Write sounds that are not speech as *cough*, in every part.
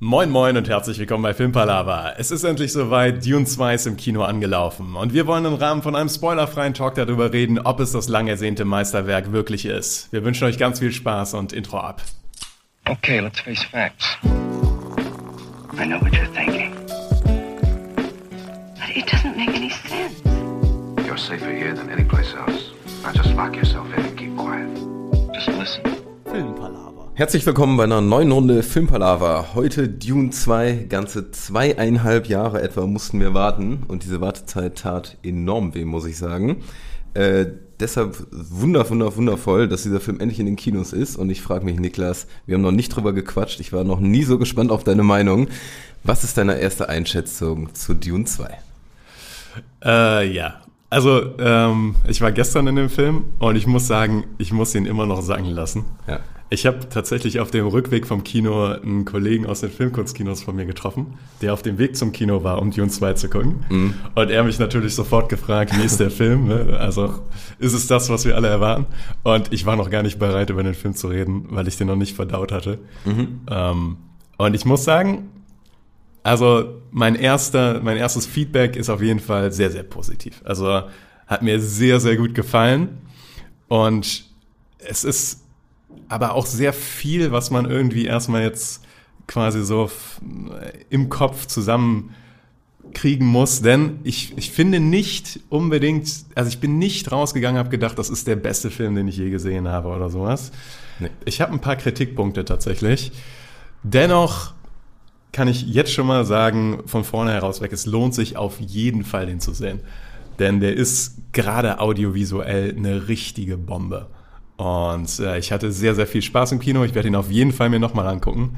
Moin moin und herzlich willkommen bei Filmpalava. Es ist endlich soweit, Dune 2 ist im Kino angelaufen und wir wollen im Rahmen von einem spoilerfreien Talk darüber reden, ob es das lang ersehnte Meisterwerk wirklich ist. Wir wünschen euch ganz viel Spaß und Intro ab. Okay, let's face facts. I know what you're thinking. But it doesn't make any sense. You're safer here than any place else. Now just lock yourself in and keep quiet. Just listen. Filmpalava. Herzlich willkommen bei einer neuen Runde Filmpalava. Heute Dune 2, ganze zweieinhalb Jahre etwa mussten wir warten und diese Wartezeit tat enorm weh, muss ich sagen. Äh, deshalb wunder, wunder, wundervoll, dass dieser Film endlich in den Kinos ist und ich frage mich, Niklas, wir haben noch nicht drüber gequatscht, ich war noch nie so gespannt auf deine Meinung. Was ist deine erste Einschätzung zu Dune 2? Äh, ja. Also, ähm, ich war gestern in dem Film und ich muss sagen, ich muss ihn immer noch sagen lassen. Ja. Ich habe tatsächlich auf dem Rückweg vom Kino einen Kollegen aus den Filmkunstkinos von mir getroffen, der auf dem Weg zum Kino war, um Dune 2 zu gucken. Mhm. Und er mich natürlich sofort gefragt, wie ist der Film? Ne? Also ist es das, was wir alle erwarten? Und ich war noch gar nicht bereit, über den Film zu reden, weil ich den noch nicht verdaut hatte. Mhm. Ähm, und ich muss sagen, also mein erster, mein erstes Feedback ist auf jeden Fall sehr, sehr positiv. Also hat mir sehr, sehr gut gefallen. Und es ist aber auch sehr viel, was man irgendwie erstmal jetzt quasi so f- im Kopf zusammen kriegen muss, denn ich, ich finde nicht unbedingt, also ich bin nicht rausgegangen, habe gedacht, das ist der beste Film, den ich je gesehen habe oder sowas. Nee. Ich habe ein paar Kritikpunkte tatsächlich. Dennoch kann ich jetzt schon mal sagen, von vorne heraus weg, es lohnt sich auf jeden Fall, den zu sehen. Denn der ist gerade audiovisuell eine richtige Bombe. Und äh, ich hatte sehr, sehr viel Spaß im Kino. Ich werde ihn auf jeden Fall mir nochmal angucken.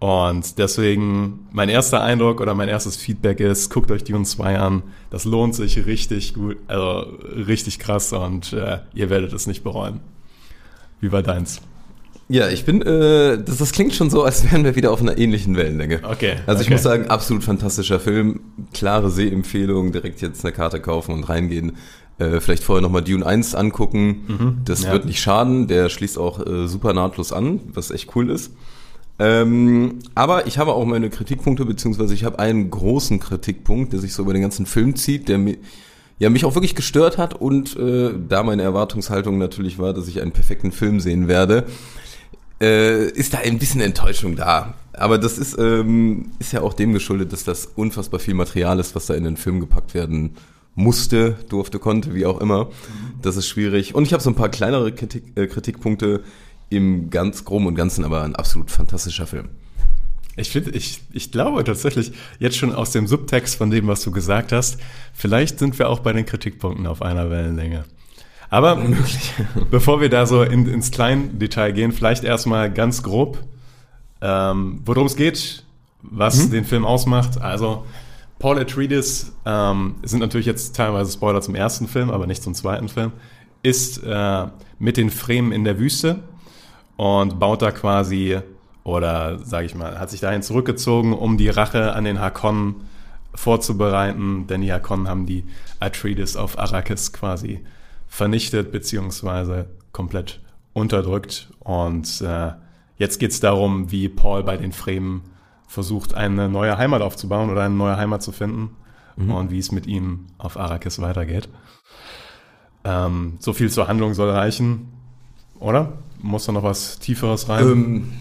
Und deswegen, mein erster Eindruck oder mein erstes Feedback ist, guckt euch Dune 2 an. Das lohnt sich richtig gut, also richtig krass und äh, ihr werdet es nicht bereuen. Wie war deins? Ja, ich bin, äh, das, das klingt schon so, als wären wir wieder auf einer ähnlichen Wellenlänge. Okay, Also ich okay. muss sagen, absolut fantastischer Film. Klare Sehempfehlung, direkt jetzt eine Karte kaufen und reingehen. Äh, vielleicht vorher nochmal Dune 1 angucken. das Mhm. ja. wird nicht schaden. Der schließt auch äh, super nahtlos an, was echt cool ist. Ähm, aber ich habe auch meine Kritikpunkte, beziehungsweise ich habe einen großen Kritikpunkt, der sich so über den ganzen Film zieht, der mir ja, mich auch wirklich gestört hat und äh, da meine Erwartungshaltung natürlich war, dass ich einen perfekten Film sehen werde, äh, ist da ein bisschen Enttäuschung da. Aber das ist, ähm, ist ja auch dem geschuldet, dass das unfassbar viel Material ist, was da in den Film gepackt werden musste, durfte, konnte, wie auch immer. Das ist schwierig. Und ich habe so ein paar kleinere Kritik, äh, Kritikpunkte im ganz groben und ganzen, aber ein absolut fantastischer Film. Ich finde, ich, ich glaube tatsächlich, jetzt schon aus dem Subtext von dem, was du gesagt hast, vielleicht sind wir auch bei den Kritikpunkten auf einer Wellenlänge. Aber *laughs* bevor wir da so in, ins Kleindetail gehen, vielleicht erstmal ganz grob, ähm, worum es geht, was den Film ausmacht. Also Paul Atreides, ähm, sind natürlich jetzt teilweise Spoiler zum ersten Film, aber nicht zum zweiten Film, ist äh, mit den Fremen in der Wüste und baut da quasi oder sage ich mal, hat sich dahin zurückgezogen, um die Rache an den Hakonnen vorzubereiten, denn die Hakonnen haben die Atreides auf Arrakis quasi vernichtet beziehungsweise komplett unterdrückt und äh, jetzt geht es darum, wie Paul bei den Fremen versucht, eine neue Heimat aufzubauen oder eine neue Heimat zu finden und wie es mit ihm auf Arrakis weitergeht. Ähm, so viel zur Handlung soll reichen, oder? Muss da noch was Tieferes rein? Ähm,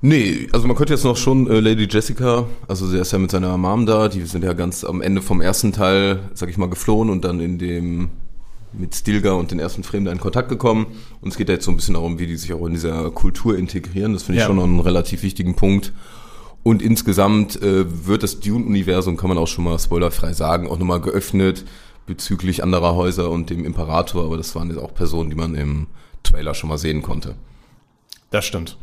nee, also man könnte jetzt noch schon äh, Lady Jessica, also der ist ja mit seiner Mom da, die sind ja ganz am Ende vom ersten Teil, sag ich mal, geflohen und dann in dem mit Stilgar und den ersten Fremen da in Kontakt gekommen. Und es geht ja jetzt so ein bisschen darum, wie die sich auch in dieser Kultur integrieren. Das finde ich Ja. schon noch einen relativ wichtigen Punkt. Und insgesamt äh, wird das Dune-Universum, kann man auch schon mal spoilerfrei sagen, auch nochmal geöffnet bezüglich anderer Häuser und dem Imperator. Aber das waren jetzt auch Personen, die man im Trailer schon mal sehen konnte. Das stimmt.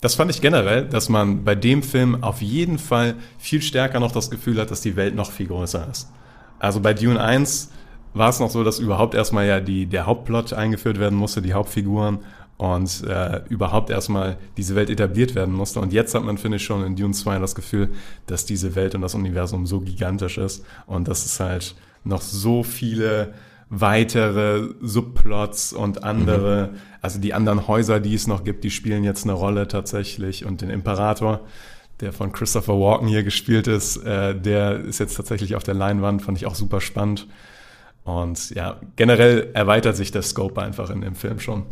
Das fand ich generell, dass man bei dem Film auf jeden Fall viel stärker noch das Gefühl hat, dass die Welt noch viel größer ist. Also bei Dune 1 war es noch so, dass überhaupt erstmal ja die, der Hauptplot eingeführt werden musste, die Hauptfiguren und äh, überhaupt erstmal diese Welt etabliert werden musste. Und jetzt hat man, finde ich, schon in Dune 2 das Gefühl, dass diese Welt und das Universum so gigantisch ist und dass es halt noch so viele weitere Subplots und andere, also die anderen Häuser, die es noch gibt, die spielen jetzt eine Rolle tatsächlich und den Imperator. der von Christopher Walken hier gespielt ist, äh, der ist jetzt tatsächlich auf der Leinwand, fand ich auch super spannend. Und ja, generell erweitert sich der Scope einfach in dem Film schon.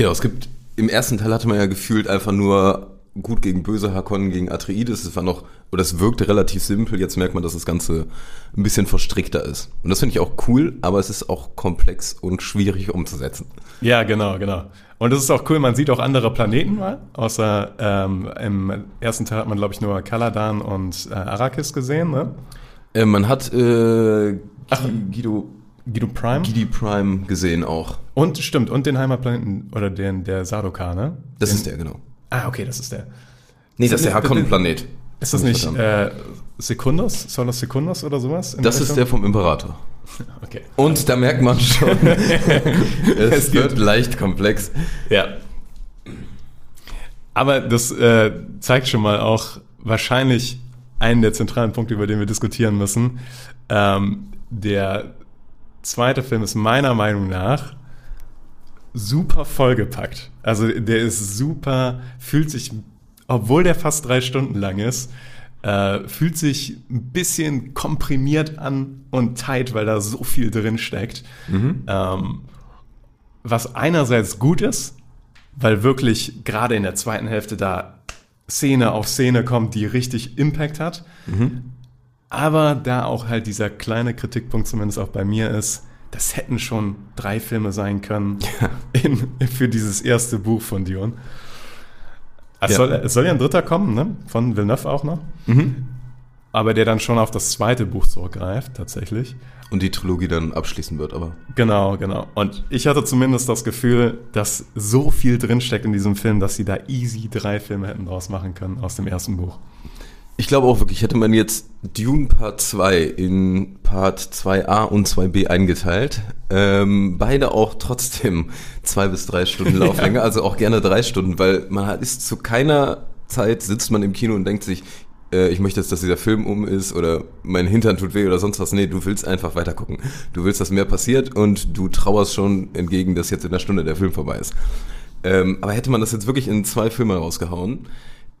Genau, es gibt, im ersten Teil hatte man ja gefühlt einfach nur gut gegen böse Hakon gegen Atreides. Es war noch, oder es wirkte relativ simpel. Jetzt merkt man, dass das Ganze ein bisschen verstrickter ist. Und das finde ich auch cool, aber es ist auch komplex und schwierig umzusetzen. Ja, genau, genau. Und es ist auch cool, man sieht auch andere Planeten mal. Außer ähm, im ersten Teil hat man, glaube ich, nur Kaladan und äh, Arrakis gesehen, ne? Äh, man hat äh, Ach. Guido, Guido Prime. Gidi Prime gesehen auch. Und stimmt, und den Heimatplaneten oder den der Sardaukar, ne? Das den, ist der, genau. Ah, okay, das ist der. Nee, das ist der Hakon-Planet. Ist das nicht äh, Sekundus? Solos Sekundus oder sowas? Das der ist der Richtung? vom Imperator. *laughs* Okay. Und da merkt man schon, *laughs* es wird leicht komplex. Ja. Aber das äh, zeigt schon mal auch wahrscheinlich einen der zentralen Punkte, über den wir diskutieren müssen. Ähm, der zweite Film ist meiner Meinung nach super vollgepackt. Also der ist super, fühlt sich, obwohl der fast drei Stunden lang ist, äh, fühlt sich ein bisschen komprimiert an und tight, weil da so viel drin steckt. Ähm, was einerseits gut ist, weil wirklich gerade in der zweiten Hälfte da Szene auf Szene kommt, die richtig Impact hat. Aber da auch halt dieser kleine Kritikpunkt zumindest auch bei mir ist, das hätten schon drei Filme sein können in, für dieses erste Buch von Dion. Es, Ja. soll, es soll ja ein dritter kommen, ne? Von Villeneuve auch noch. Aber der dann schon auf das zweite Buch zurückgreift, tatsächlich. Und die Trilogie dann abschließen wird, aber. Genau, genau. Und ich hatte zumindest das Gefühl, dass so viel drinsteckt in diesem Film, dass sie da easy drei Filme hätten draus machen können aus dem ersten Buch. Ich glaube auch wirklich, hätte man jetzt Dune Part 2 in Part 2a und 2b eingeteilt, ähm, beide auch trotzdem zwei bis drei Stunden *laughs* Lauflänge, also auch gerne drei Stunden, weil man hat, ist zu keiner Zeit sitzt man im Kino und denkt sich, äh, ich möchte jetzt, dass dieser Film um ist oder mein Hintern tut weh oder sonst was. Nee, du willst einfach weiter gucken. Du willst, dass mehr passiert und du trauerst schon entgegen, dass jetzt in einer Stunde der Film vorbei ist. Ähm, aber hätte man das jetzt wirklich in zwei Filme rausgehauen,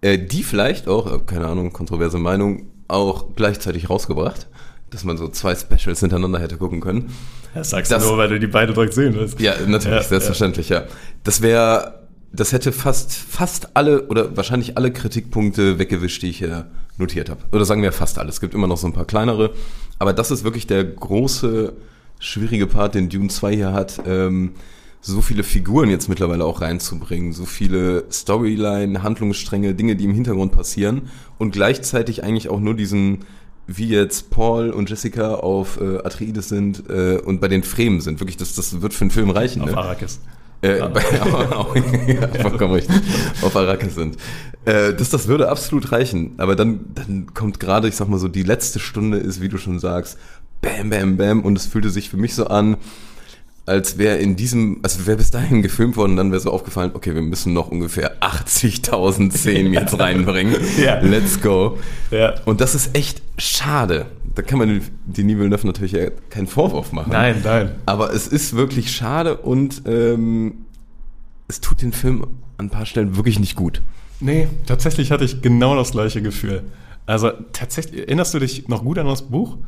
äh, die vielleicht auch, äh, keine Ahnung, kontroverse Meinung, auch gleichzeitig rausgebracht, dass man so zwei Specials hintereinander hätte gucken können. Das sagst Das- du nur, weil du die beide direkt sehen willst. Ja, natürlich, Ja, selbstverständlich, ja. Das wäre, das hätte fast, fast alle oder wahrscheinlich alle Kritikpunkte weggewischt, die ich hier notiert habe. Oder sagen wir fast alle. Es gibt immer noch so ein paar kleinere. Aber das ist wirklich der große, schwierige Part, den Dune 2 hier hat. Ähm, so viele Figuren jetzt mittlerweile auch reinzubringen, so viele Storyline, Handlungsstränge, Dinge, die im Hintergrund passieren und gleichzeitig eigentlich auch nur diesen, wie jetzt Paul und Jessica auf äh, Atreides sind äh, und bei den Fremen sind. Wirklich, das, das wird für einen Film reichen. Auf ne? Arrakis. Äh, bei, *laughs* auch, ja, vollkommen richtig. Auf Arrakis sind. Äh, das, das würde absolut reichen. Aber dann, dann kommt gerade, ich sag mal so, die letzte Stunde ist, wie du schon sagst, bam, bam, bam. Und es fühlte sich für mich so an, als wäre in diesem, also wäre bis dahin gefilmt worden, dann wäre so aufgefallen, okay, wir müssen noch ungefähr 80.000 Szenen *laughs* jetzt reinbringen. Ja. Let's go. Ja. Und das ist echt schade. Da kann man Denis Villeneuve natürlich ja keinen Vorwurf machen. Nein, nein. Aber es ist wirklich schade und ähm, es tut den Film an ein paar Stellen wirklich nicht gut. Nee, tatsächlich hatte ich genau das gleiche Gefühl. Also tatsächlich, erinnerst du dich noch gut an das Buch?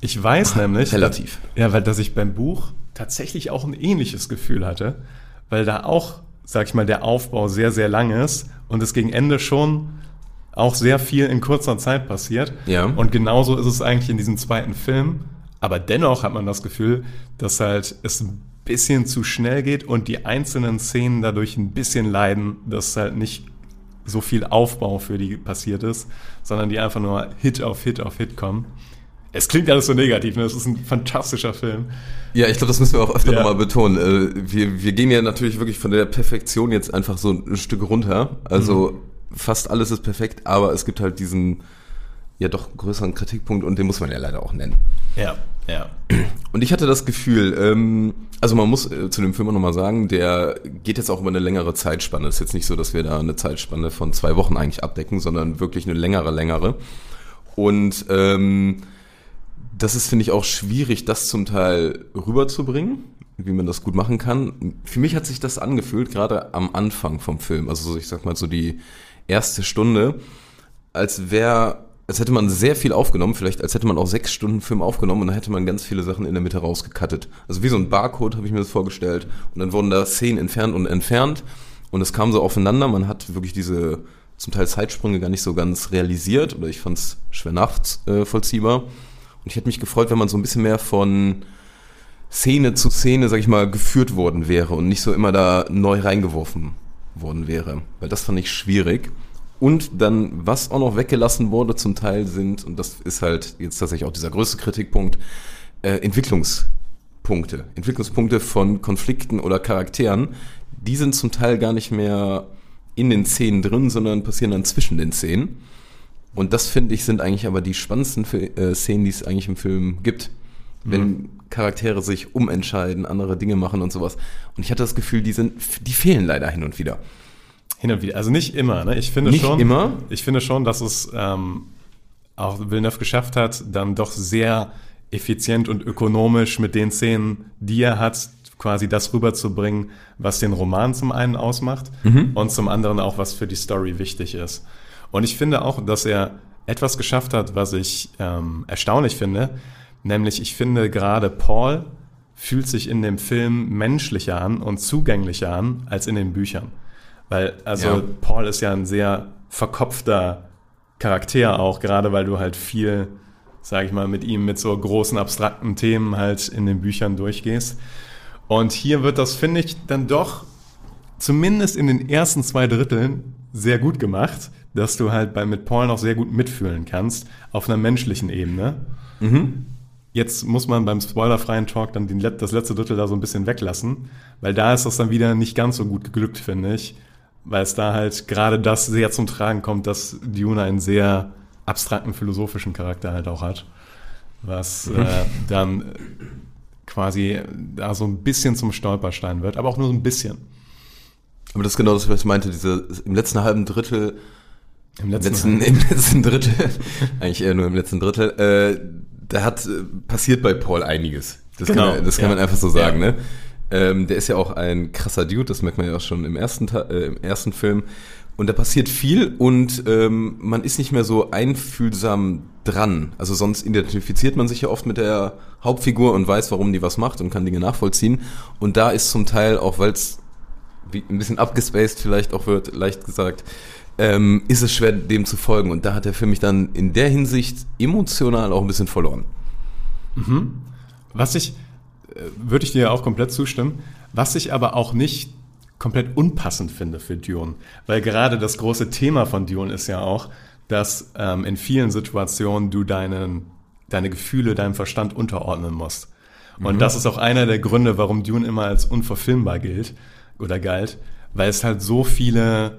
Ich weiß nämlich. relativ. Dass, ja, weil dass ich beim Buch tatsächlich auch ein ähnliches Gefühl hatte, weil da auch, sag ich mal, der Aufbau sehr, sehr lang ist und es gegen Ende schon auch sehr viel in kurzer Zeit passiert. Ja. Und genauso ist es eigentlich in diesem zweiten Film. Aber dennoch hat man das Gefühl, dass halt es ein bisschen zu schnell geht und die einzelnen Szenen dadurch ein bisschen leiden, dass halt nicht so viel Aufbau für die passiert ist, sondern die einfach nur Hit auf Hit auf Hit kommen. Es klingt alles so negativ, ne? Es ist ein fantastischer Film. Ja, ich glaube, das müssen wir auch öfter Ja. nochmal betonen. Äh, wir, wir gehen ja natürlich wirklich von der Perfektion jetzt einfach so ein Stück runter. Also fast alles ist perfekt, aber es gibt halt diesen ja doch größeren Kritikpunkt und den muss man ja leider auch nennen. Ja, ja. Und ich hatte das Gefühl, ähm, also man muss äh, zu dem Film auch nochmal sagen, der geht jetzt auch über eine längere Zeitspanne. Es ist jetzt nicht so, dass wir da eine Zeitspanne von zwei Wochen eigentlich abdecken, sondern wirklich eine längere, längere. Und ähm, das ist, finde ich, auch schwierig, das zum Teil rüberzubringen, wie man das gut machen kann. Für mich hat sich das angefühlt, gerade am Anfang vom Film, also so, ich sag mal so die erste Stunde, als wäre, als hätte man sehr viel aufgenommen, vielleicht als hätte man auch sechs Stunden Film aufgenommen und dann hätte man ganz viele Sachen in der Mitte rausgekattet. Also wie so ein Barcode habe ich mir das vorgestellt und dann wurden da Szenen entfernt und entfernt und es kam so aufeinander. Man hat wirklich diese zum Teil Zeitsprünge gar nicht so ganz realisiert oder ich fand es schwer nachvollziehbar. Und ich hätte mich gefreut, wenn man so ein bisschen mehr von Szene zu Szene, sag ich mal, geführt worden wäre und nicht so immer da neu reingeworfen worden wäre. Weil das fand ich schwierig. Und dann, was auch noch weggelassen wurde zum Teil sind, und das ist halt jetzt tatsächlich auch dieser größte Kritikpunkt, äh, Entwicklungspunkte. Entwicklungspunkte von Konflikten oder Charakteren, die sind zum Teil gar nicht mehr in den Szenen drin, sondern passieren dann zwischen den Szenen. Und das finde ich sind eigentlich aber die spannendsten äh, Szenen, die es eigentlich im Film gibt. Wenn mhm. Charaktere sich umentscheiden, andere Dinge machen und sowas. Und ich hatte das Gefühl, die sind, die fehlen leider hin und wieder. Hin und wieder. Also nicht immer. Ne? Ich finde nicht schon. immer. Ich finde schon, dass es ähm, auch Villeneuve geschafft hat, dann doch sehr effizient und ökonomisch mit den Szenen, die er hat, quasi das rüberzubringen, was den Roman zum einen ausmacht mhm. und zum anderen auch, was für die Story wichtig ist. Und ich finde auch, dass er etwas geschafft hat, was ich ähm, erstaunlich finde, nämlich ich finde gerade Paul fühlt sich in dem Film menschlicher an und zugänglicher an als in den Büchern. Weil, also ja. Paul ist ja ein sehr verkopfter Charakter auch, gerade weil du halt viel, sag ich mal, mit ihm mit so großen abstrakten Themen halt in den Büchern durchgehst. Und hier wird das, finde ich, dann doch zumindest in den ersten zwei Dritteln sehr gut gemacht, dass du halt bei, mit Paul noch sehr gut mitfühlen kannst, auf einer menschlichen Ebene. Mhm. Jetzt muss man beim spoilerfreien Talk dann den, das letzte Drittel da so ein bisschen weglassen, weil da ist das dann wieder nicht ganz so gut geglückt, finde ich weil es da halt gerade das sehr zum Tragen kommt, dass Dune einen sehr abstrakten philosophischen Charakter halt auch hat, was äh, dann quasi da so ein bisschen zum Stolperstein wird, aber auch nur so ein bisschen. Aber das ist genau das, was ich meinte, diese im letzten halben Drittel, im letzten, letzten im letzten Drittel, *laughs* eigentlich eher nur im letzten Drittel, äh, da hat äh, passiert bei Paul einiges. Das genau, kann, man, das kann ja. man einfach so sagen, ja. ne? Ähm, der ist ja auch ein krasser Dude, das merkt man ja auch schon im ersten, äh, im ersten Film. Und da passiert viel und ähm, man ist nicht mehr so einfühlsam dran. Also sonst identifiziert man sich ja oft mit der Hauptfigur und weiß, warum die was macht und kann Dinge nachvollziehen. Und da ist zum Teil, auch weil es ein bisschen abgespaced vielleicht auch wird, leicht gesagt, ähm, ist es schwer, dem zu folgen. Und da hat er für mich dann in der Hinsicht emotional auch ein bisschen verloren. Mhm. Was ich, würde ich dir auch komplett zustimmen. Was ich aber auch nicht komplett unpassend finde für Dune. Weil gerade das große Thema von Dune ist ja auch, dass ähm, in vielen Situationen du deinen, deine Gefühle deinem Verstand unterordnen musst. Und mhm. das ist auch einer der Gründe, warum Dune immer als unverfilmbar gilt oder galt, weil es halt so viele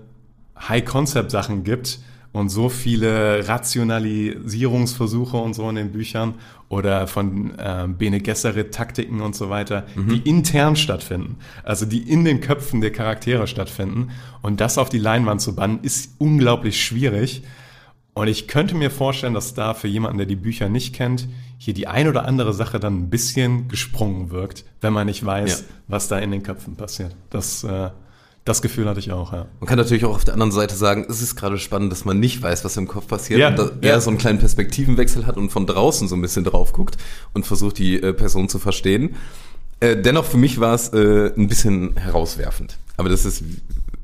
High-Concept-Sachen gibt, und so viele Rationalisierungsversuche und so in den Büchern oder von äh, Bene Gesserit Taktiken und so weiter, mhm. die intern stattfinden, also die in den Köpfen der Charaktere stattfinden und das auf die Leinwand zu bannen, ist unglaublich schwierig. Und ich könnte mir vorstellen, dass da für jemanden, der die Bücher nicht kennt, hier die ein oder andere Sache dann ein bisschen gesprungen wirkt, wenn man nicht weiß, ja. was da in den Köpfen passiert. Das äh, das Gefühl hatte ich auch, ja. Man kann natürlich auch auf der anderen Seite sagen, es ist gerade spannend, dass man nicht weiß, was im Kopf passiert. Ja, und dass ja. er so einen kleinen Perspektivenwechsel hat und von draußen so ein bisschen drauf guckt und versucht, die äh, Person zu verstehen. Äh, dennoch für mich war es äh, ein bisschen herauswerfend. Aber das ist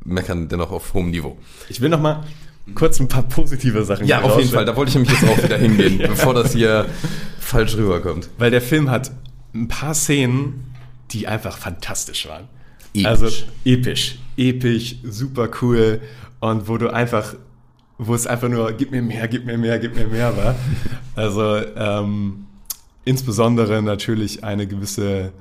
Meckern dennoch auf hohem Niveau. Ich will noch mal kurz ein paar positive Sachen Ja, auf jeden Fall. Da wollte ich nämlich jetzt auch wieder hingehen, *laughs* ja. bevor das hier falsch rüberkommt. Weil der Film hat ein paar Szenen, die einfach fantastisch waren. Episch. Also episch, episch, super cool und wo du einfach, wo es einfach nur gib mir mehr, gib mir mehr, gib mir mehr war. Also ähm, insbesondere natürlich eine gewisse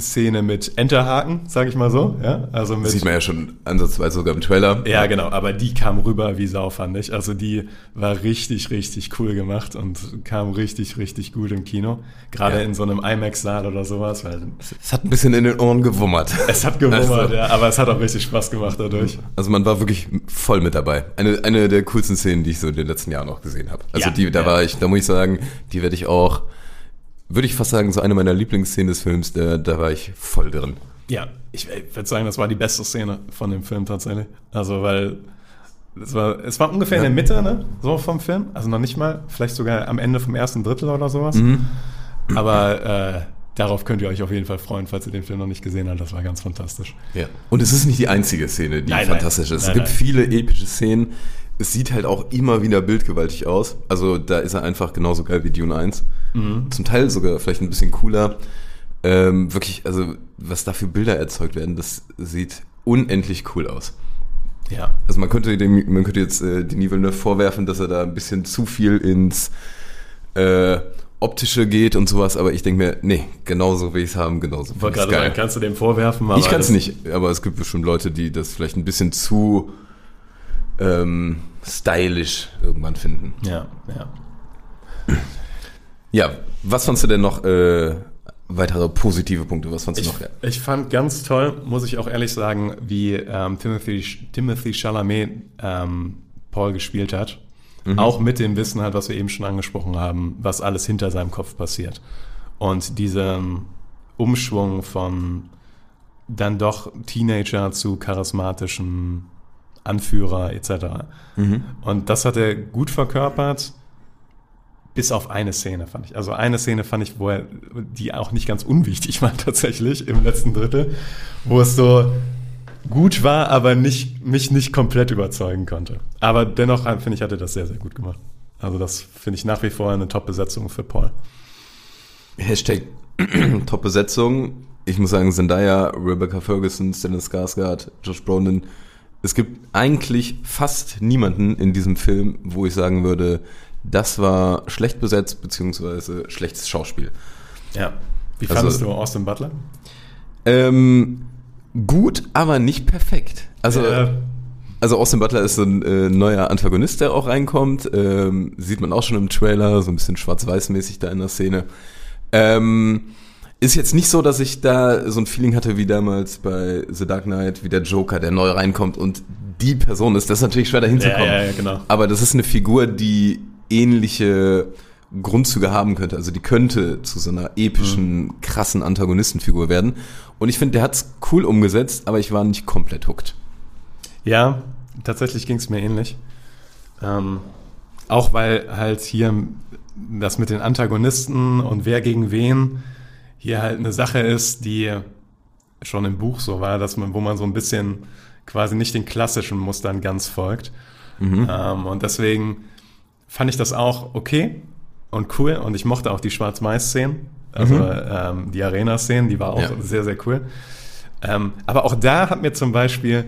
Szene mit Enterhaken, sage ich mal so. Ja, also mit, Sieht man ja schon ansatzweise sogar im Trailer. Ja, genau, aber die kam rüber wie Sau, fand ich. Also die war richtig, richtig cool gemacht und kam richtig, richtig gut im Kino. Gerade ja. in so einem IMAX-Saal oder sowas. Weil es hat ein bisschen in den Ohren gewummert. Es hat gewummert, also, ja, aber es hat auch richtig Spaß gemacht dadurch. Also man war wirklich voll mit dabei. Eine, eine der coolsten Szenen, die ich so in den letzten Jahren auch gesehen habe. Also ja, die, da war ich, da muss ich sagen, die werde ich auch würde ich fast sagen, so eine meiner Lieblingsszenen des Films, da, da war ich voll drin. Ja, ich würde sagen, das war die beste Szene von dem Film tatsächlich. Also, weil Es war, es war ungefähr in der Mitte, ne? So vom Film. Also noch nicht mal, vielleicht sogar am Ende vom ersten Drittel oder sowas. Mhm. Aber äh, darauf könnt ihr euch auf jeden Fall freuen, falls ihr den Film noch nicht gesehen habt. Das war ganz fantastisch. Ja. Und es ist nicht die einzige Szene, die Nein, fantastisch nein. ist. Es Nein, gibt viele epische Szenen. Es sieht halt auch immer wieder bildgewaltig aus. Also da ist er einfach genauso geil wie Dune 1. Mhm. Zum Teil sogar vielleicht ein bisschen cooler. Ähm, wirklich, also was da für Bilder erzeugt werden, das sieht unendlich cool aus. Ja. Also man könnte, dem, man könnte jetzt äh, Denis Villeneuve vorwerfen, dass er da ein bisschen zu viel ins äh, Optische geht und sowas, aber ich denke mir, nee, genauso will ich es haben, genauso Ich wollte gerade sagen, kannst du dem vorwerfen? ich kann es nicht, aber es gibt bestimmt Leute, die das vielleicht ein bisschen zu ähm, stylisch irgendwann finden. Ja, ja. Ja, was fandst du denn noch äh, weitere positive Punkte? Was fandst du Ich, noch? geil? ich fand ganz toll, muss ich auch ehrlich sagen, wie ähm, Timothy, Timothy Chalamet ähm, Paul gespielt hat. Auch mit dem Wissen halt, was wir eben schon angesprochen haben, was alles hinter seinem Kopf passiert. Und diesen Umschwung von dann doch Teenager zu charismatischen Anführer etc. Und das hat er gut verkörpert, bis auf eine Szene fand ich. Also eine Szene fand ich, wo er, die auch nicht ganz unwichtig war *laughs* tatsächlich im letzten Drittel, wo es so gut war, aber nicht, mich nicht komplett überzeugen konnte. Aber dennoch finde ich, hat er das sehr, sehr gut gemacht. Also das finde ich nach wie vor eine Top-Besetzung für Paul. Hashtag *clears throat* Top-Besetzung. Ich muss sagen, Zendaya, Rebecca Ferguson, Stellan Skarsgård, Josh Brolin. Es gibt eigentlich fast niemanden in diesem Film, wo ich sagen würde, das war schlecht besetzt beziehungsweise schlechtes Schauspiel. Ja. Wie Also- fandest du Austin Butler? Ähm, gut, aber nicht perfekt. Also, Ja. also Austin Butler ist so ein äh, neuer Antagonist, der auch reinkommt. Ähm, sieht man auch schon im Trailer, so ein bisschen schwarz-weiß-mäßig da in der Szene. Ähm, ist jetzt nicht so, dass ich da so ein Feeling hatte wie damals bei The Dark Knight, wie der Joker, der neu reinkommt und die Person ist. Das ist natürlich schwer dahin zu Ja, kommen. ja, ja, genau. Aber das ist eine Figur, die ähnliche Grundzüge haben könnte. Also die könnte zu so einer epischen, krassen Antagonistenfigur werden. Und ich finde, der hat's cool umgesetzt, aber ich war nicht komplett hooked. Ja, tatsächlich ging es mir ähnlich. Ähm, auch weil halt hier das mit den Antagonisten und wer gegen wen hier halt eine Sache ist, die schon im Buch so war, dass man, wo man so ein bisschen quasi nicht den klassischen Mustern ganz folgt. Ähm, und deswegen fand ich das auch okay und cool und ich mochte auch die Schwarz-Mais-Szenen, also ähm, die Arena-Szenen, die war auch Ja. sehr, sehr cool. Ähm, aber auch da hat mir zum Beispiel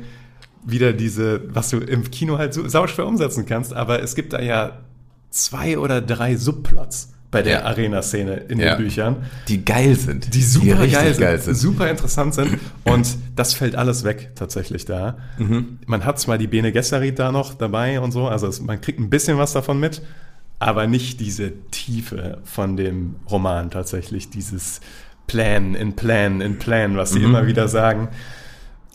wieder diese, was du im Kino halt so sauschwer umsetzen kannst, aber es gibt da ja zwei oder drei Subplots bei der Ja. Arena-Szene in Ja. den Büchern, Die geil sind. die super richtig geil, sind, geil sind. super interessant sind und das fällt alles weg tatsächlich da. Mhm. Man hat zwar die Bene Gesserit da noch dabei und so, also es, man kriegt ein bisschen was davon mit, aber nicht diese Tiefe von dem Roman tatsächlich, dieses Plan in Plan in Plan, was Mhm. sie immer wieder sagen.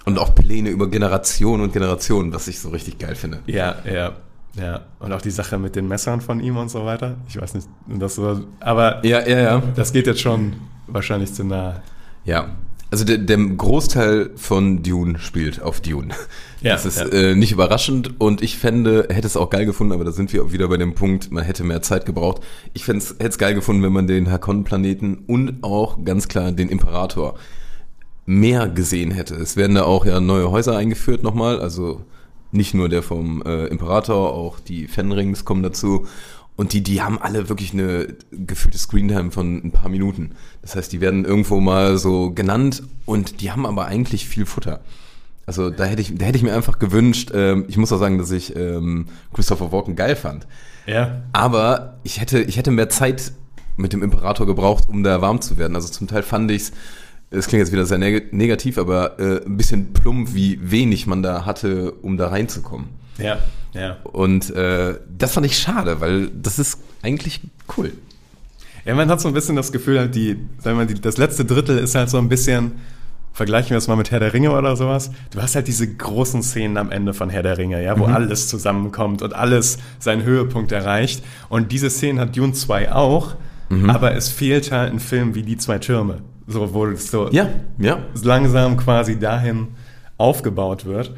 Und auch Pläne über Generationen und Generationen, was ich so richtig geil finde. Ja, ja, ja. Und auch die Sache mit den Messern von ihm und so weiter. Ich weiß nicht, das war, aber Ja, ja, ja. das geht jetzt schon wahrscheinlich zu nah. Ja. Also der, der Großteil von Dune spielt auf Dune. Ja, das ist ja. äh, nicht überraschend und ich fände, hätte es auch geil gefunden, aber da sind wir auch wieder bei dem Punkt, man hätte mehr Zeit gebraucht. Ich fände es, hätte es geil gefunden, wenn man den Hakon-Planeten und auch ganz klar den Imperator mehr gesehen hätte. Es werden da auch ja neue Häuser eingeführt nochmal, also nicht nur der vom äh, Imperator, auch die Fenrings kommen dazu. Und die, die haben alle wirklich eine gefühlte Screentime von ein paar Minuten. Das heißt, die werden irgendwo mal so genannt und die haben aber eigentlich viel Futter. Also da hätte ich, da hätte ich mir einfach gewünscht, ähm, ich muss auch sagen, dass ich ähm, Christopher Walken geil fand. Ja, Aber ich hätte, ich hätte mehr Zeit mit dem Imperator gebraucht, um da warm zu werden. Also zum Teil fand ich's, es klingt jetzt wieder sehr neg negativ, aber äh, ein bisschen plump, wie wenig man da hatte, um da reinzukommen. ja, ja. Und äh, das fand ich schade, weil das ist eigentlich cool. Ja, man hat so ein bisschen das Gefühl, halt die, sagen wir mal, die, das letzte Drittel ist halt so ein bisschen, vergleichen wir es mal mit Herr der Ringe oder sowas. Du hast halt diese großen Szenen am Ende von Herr der Ringe, ja, wo alles zusammenkommt und alles seinen Höhepunkt erreicht. Und diese Szenen hat Dune 2 auch, aber es fehlt halt ein Film wie die zwei Türme. So, wo es so Ja, ja. langsam quasi dahin aufgebaut wird.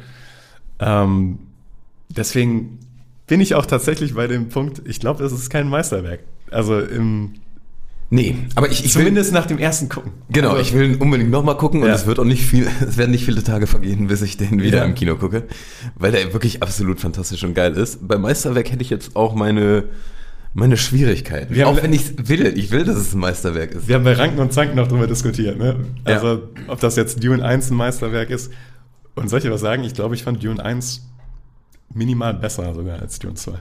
Ähm, deswegen bin ich auch tatsächlich bei dem Punkt, ich glaube, das ist kein Meisterwerk. Also im, Nee, aber ich, ich will, zumindest nach dem ersten gucken. genau, also, ich will unbedingt nochmal gucken und Ja. es wird auch nicht viel, *laughs* es werden nicht viele Tage vergehen, bis ich den wieder Ja. im Kino gucke, weil der wirklich absolut fantastisch und geil ist. Beim Meisterwerk hätte ich jetzt auch meine, meine Schwierigkeiten. Wir haben- auch wenn ich will, ich will, dass es ein Meisterwerk ist. Wir haben bei Ranken und Zanken noch drüber diskutiert, ne? Also, ob das jetzt Dune 1 ein Meisterwerk ist. Und soll ich was sagen? Ich glaube, ich fand Dune 1 minimal besser sogar als Dune 2.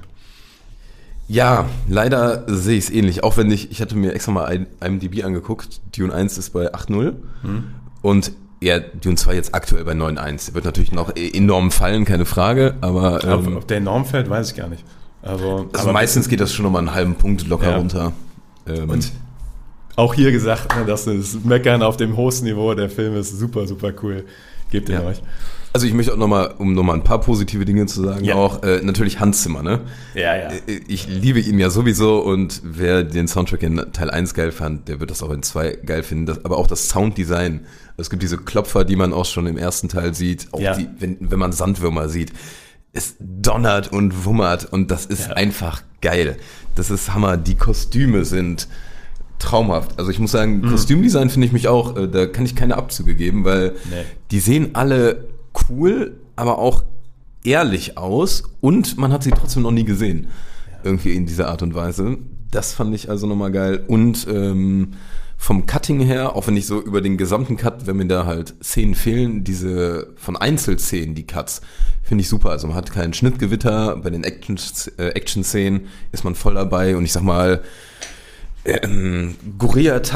Ja, leider sehe ich es ähnlich. Auch wenn ich, ich hatte mir extra mal IMDb angeguckt. Dune 1 ist bei 8.0 und ja, Dune 2 jetzt aktuell bei 9.1. Der wird natürlich noch e- enorm fallen, keine Frage, aber Ob, ähm, ob der enorm fällt, weiß ich gar nicht. Also, also aber meistens geht das schon nochmal einen halben Punkt locker Ja. runter. Ähm, Und auch hier gesagt, ne, das Meckern auf dem hohen Niveau, der Film ist super, super cool. Gebt ihn Ja. euch. also ich möchte auch nochmal, um nochmal ein paar positive Dinge zu sagen, Ja. auch äh, natürlich Hans Zimmer, ne? Ja, ja. Äh, Ich liebe ihn ja sowieso und wer den Soundtrack in Teil 1 geil fand, der wird das auch in 2 geil finden. Das, aber auch das Sounddesign. Es gibt diese Klopfer, die man auch schon im ersten Teil sieht, auch Ja. die, wenn, wenn man Sandwürmer sieht. Es donnert und wummert und das ist Ja. einfach geil. Das ist Hammer. Die Kostüme sind traumhaft. Also ich muss sagen, Mhm. Kostümdesign finde ich mich auch, äh, da kann ich keine Abzüge geben, weil Nee. die sehen alle cool, aber auch ehrlich aus und man hat sie trotzdem noch nie gesehen. Irgendwie in dieser Art und Weise. Das fand ich also nochmal geil. Und ähm, vom Cutting her, auch wenn ich so über den gesamten Cut, wenn mir da halt Szenen fehlen, diese von Einzelszenen, die Cuts, finde ich super. Also man hat keinen Schnittgewitter, bei den Action- äh, Action-Szenen ist man voll dabei und ich sag mal, ähm,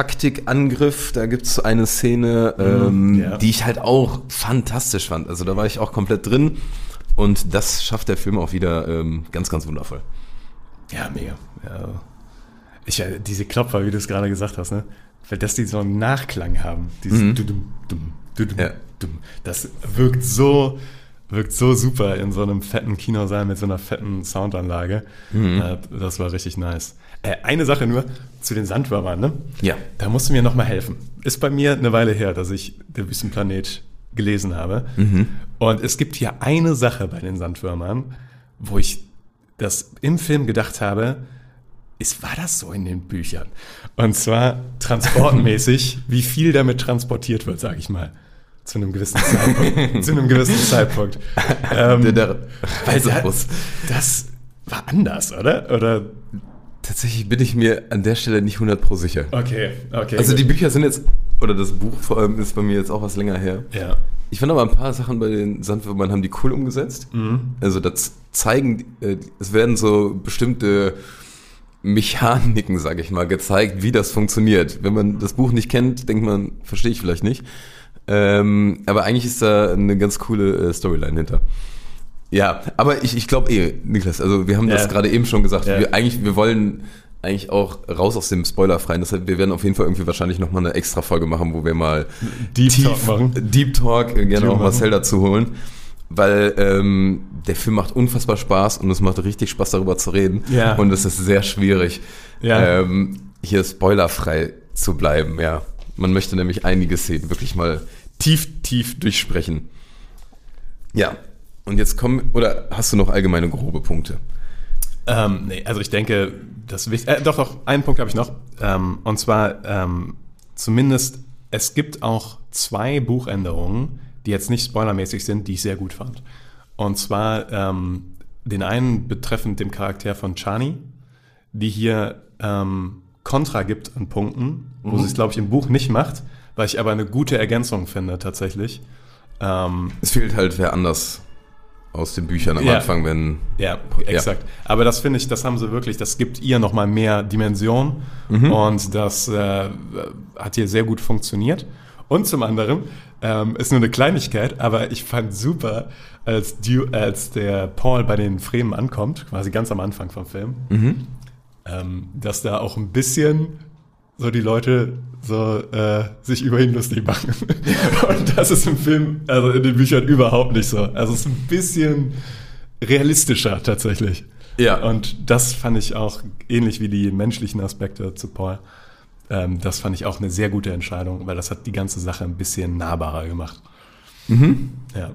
Guerilla-Taktik-Angriff, da gibt's eine Szene, ähm, Mhm, ja. die ich halt auch fantastisch fand. Also da war ich auch komplett drin und das schafft der Film auch wieder ähm, ganz, ganz wundervoll. Ja, mega. Ja. Ich, äh, diese Klopfer, wie du es gerade gesagt hast, ne? Weil dass die so einen Nachklang haben. Dieses Mhm. dudum, dum, dudum, Ja. dum. Das wirkt so, wirkt so super in so einem fetten Kinosaal mit so einer fetten Soundanlage. Mhm. Äh, Das war richtig nice. Äh, eine Sache nur zu den Sandwürmern, ne? Ja. Da musst du mir nochmal helfen. Ist bei mir eine Weile her, dass ich der Wüstenplanet gelesen habe. Mhm. Und es gibt hier eine Sache bei den Sandwürmern, wo ich das im Film gedacht habe, ist, war das so in den Büchern? Und zwar transportmäßig, *laughs* wie viel damit transportiert wird, sage ich mal. Zu einem gewissen Zeitpunkt. *laughs* zu einem gewissen Zeitpunkt. Ähm, Der, der Reisebus. das war anders, oder? Oder Tatsächlich bin ich mir an der Stelle nicht 100 pro sicher. okay, okay. Also gut. die Bücher sind jetzt, oder das Buch vor allem ist bei mir jetzt auch was länger her. ja. Ich fand aber ein paar Sachen bei den Sandwürmern haben die cool umgesetzt. Also das zeigen, äh, es werden so bestimmte Mechaniken, sage ich mal, gezeigt, wie das funktioniert. Wenn man das Buch nicht kennt, denkt man, verstehe ich vielleicht nicht. Ähm, aber eigentlich ist da eine ganz coole äh, Storyline hinter. Ja, aber ich, ich glaube eh, Niklas, also wir haben das Ja. gerade eben schon gesagt, Ja. wir eigentlich, wir wollen eigentlich auch raus aus dem Spoilerfreien. Deshalb, wir werden auf jeden Fall irgendwie wahrscheinlich nochmal eine extra Folge machen, wo wir mal Deep Talk machen. Deep Talk, äh, gerne Deep auch machen. Marcel dazu holen. Weil ähm, der Film macht unfassbar Spaß und es macht richtig Spaß darüber zu reden. Ja. Und es ist sehr schwierig, Ja. ähm, hier spoilerfrei zu bleiben. Ja, man möchte nämlich einige Szenen wirklich mal tief, tief durchsprechen. Ja, und jetzt kommen, oder hast du noch allgemeine grobe Punkte? Ähm, nee, also ich denke, das äh, doch, doch, einen Punkt habe ich noch. Ähm, und zwar ähm, zumindest, es gibt auch zwei Buchänderungen, die jetzt nicht spoilermäßig sind, die ich sehr gut fand. Und zwar ähm, den einen betreffend dem Charakter von Chani, die hier ähm, Kontra gibt an Punkten, wo sie es, glaube ich, im Buch nicht macht, weil ich aber eine gute Ergänzung finde tatsächlich. Ähm, Es fehlt halt wer anders aus den Büchern am Ja. Anfang, wenn Ja, exakt. Aber das finde ich, das haben sie wirklich, das gibt ihr nochmal mehr Dimension und das äh, hat hier sehr gut funktioniert. Und zum anderen ähm, ist nur eine Kleinigkeit, aber ich fand super, als, du, als der Paul bei den Fremen ankommt, quasi ganz am Anfang vom Film, ähm, dass da auch ein bisschen so die Leute so äh, sich über ihn lustig machen. *laughs* Und das ist im Film, also in den Büchern überhaupt nicht so. Also es ist ein bisschen realistischer tatsächlich. Ja. Und das fand ich auch ähnlich wie die menschlichen Aspekte zu Paul. Ähm, das fand ich auch eine sehr gute Entscheidung, weil das hat die ganze Sache ein bisschen nahbarer gemacht. Ja.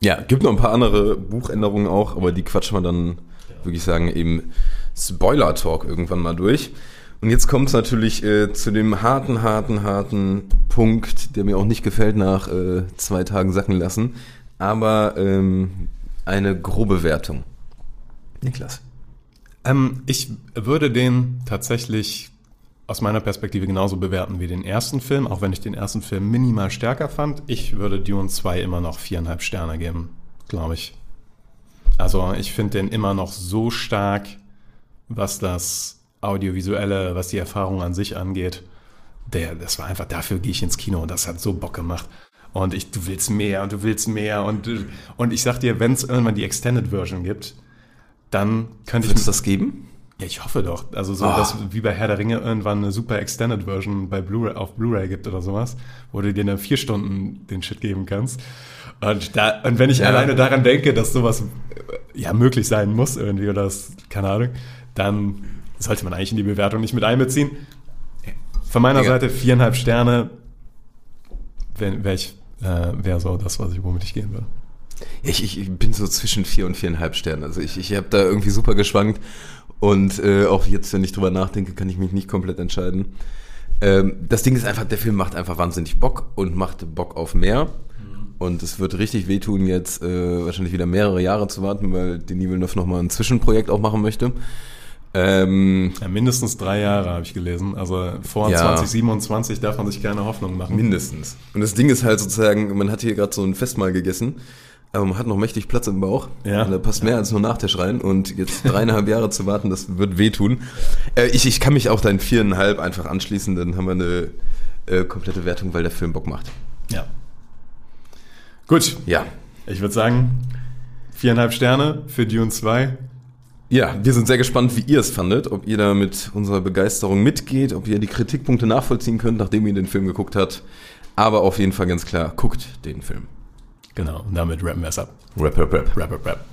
Ja, gibt noch ein paar andere Buchänderungen auch, aber die quatschen wir dann, würde ich sagen, im Spoiler-Talk irgendwann mal durch. Und jetzt kommt es natürlich äh, zu dem harten, harten, harten Punkt, der mir auch nicht gefällt nach äh, zwei Tagen sacken lassen, aber ähm, eine grobe Wertung. Niklas. Ähm, ich würde den tatsächlich aus meiner Perspektive genauso bewerten wie den ersten Film, auch wenn ich den ersten Film minimal stärker fand. Ich würde Dune 2 immer noch viereinhalb Sterne geben, glaube ich. Also ich finde den immer noch so stark, was das Audiovisuelle, was die Erfahrung an sich angeht. Der, das war einfach, dafür gehe ich ins Kino und das hat so Bock gemacht. Und ich, du willst mehr und du willst mehr und, und ich sag dir, wenn es irgendwann die Extended Version gibt, dann könnte ich Wird es das geben? Ja, ich hoffe doch. Also so, Ah. dass wie bei Herr der Ringe irgendwann eine super Extended Version bei Blu-ray auf Blu-ray gibt oder sowas, wo du dir dann vier Stunden den Shit geben kannst. Und da, und wenn ich Ja. alleine daran denke, dass sowas ja möglich sein muss irgendwie oder das, keine Ahnung, dann sollte man eigentlich in die Bewertung nicht mit einbeziehen. Von meiner Digga. Seite viereinhalb Sterne wäre wär äh, wäre so das, was ich womit ich gehen würde. Ich, ich, ich bin so zwischen vier und viereinhalb Sternen. Also ich, ich habe da irgendwie super geschwankt. Und äh, auch jetzt, wenn ich drüber nachdenke, kann ich mich nicht komplett entscheiden. Ähm, das Ding ist einfach, der Film macht einfach wahnsinnig Bock und macht Bock auf mehr. Und es wird richtig wehtun, jetzt äh, wahrscheinlich wieder mehrere Jahre zu warten, weil Denis Villeneuve nochmal ein Zwischenprojekt auch machen möchte. Ähm, Ja, mindestens drei Jahre habe ich gelesen. Also vor Ja. 2027 darf man sich keine Hoffnung machen. mindestens. Und das Ding ist halt sozusagen, man hat hier gerade so ein Festmahl gegessen, aber man hat noch mächtig Platz im Bauch. Ja. Und da passt mehr als nur Nachtisch rein. Und jetzt *laughs* dreieinhalb Jahre zu warten, das wird wehtun. Äh, ich, ich kann mich auch deinen viereinhalb einfach anschließen, dann haben wir eine äh, komplette Wertung, weil der Film Bock macht. Ja. Gut, Ja. ich würde sagen, viereinhalb Sterne für Dune 2. Ja, wir sind sehr gespannt, wie ihr es fandet, ob ihr da mit unserer Begeisterung mitgeht, ob ihr die Kritikpunkte nachvollziehen könnt, nachdem ihr den Film geguckt habt. Aber auf jeden Fall ganz klar, guckt den Film. Genau, und damit rappen wir es ab. Rap, rap, rap. Rap, rap, rap.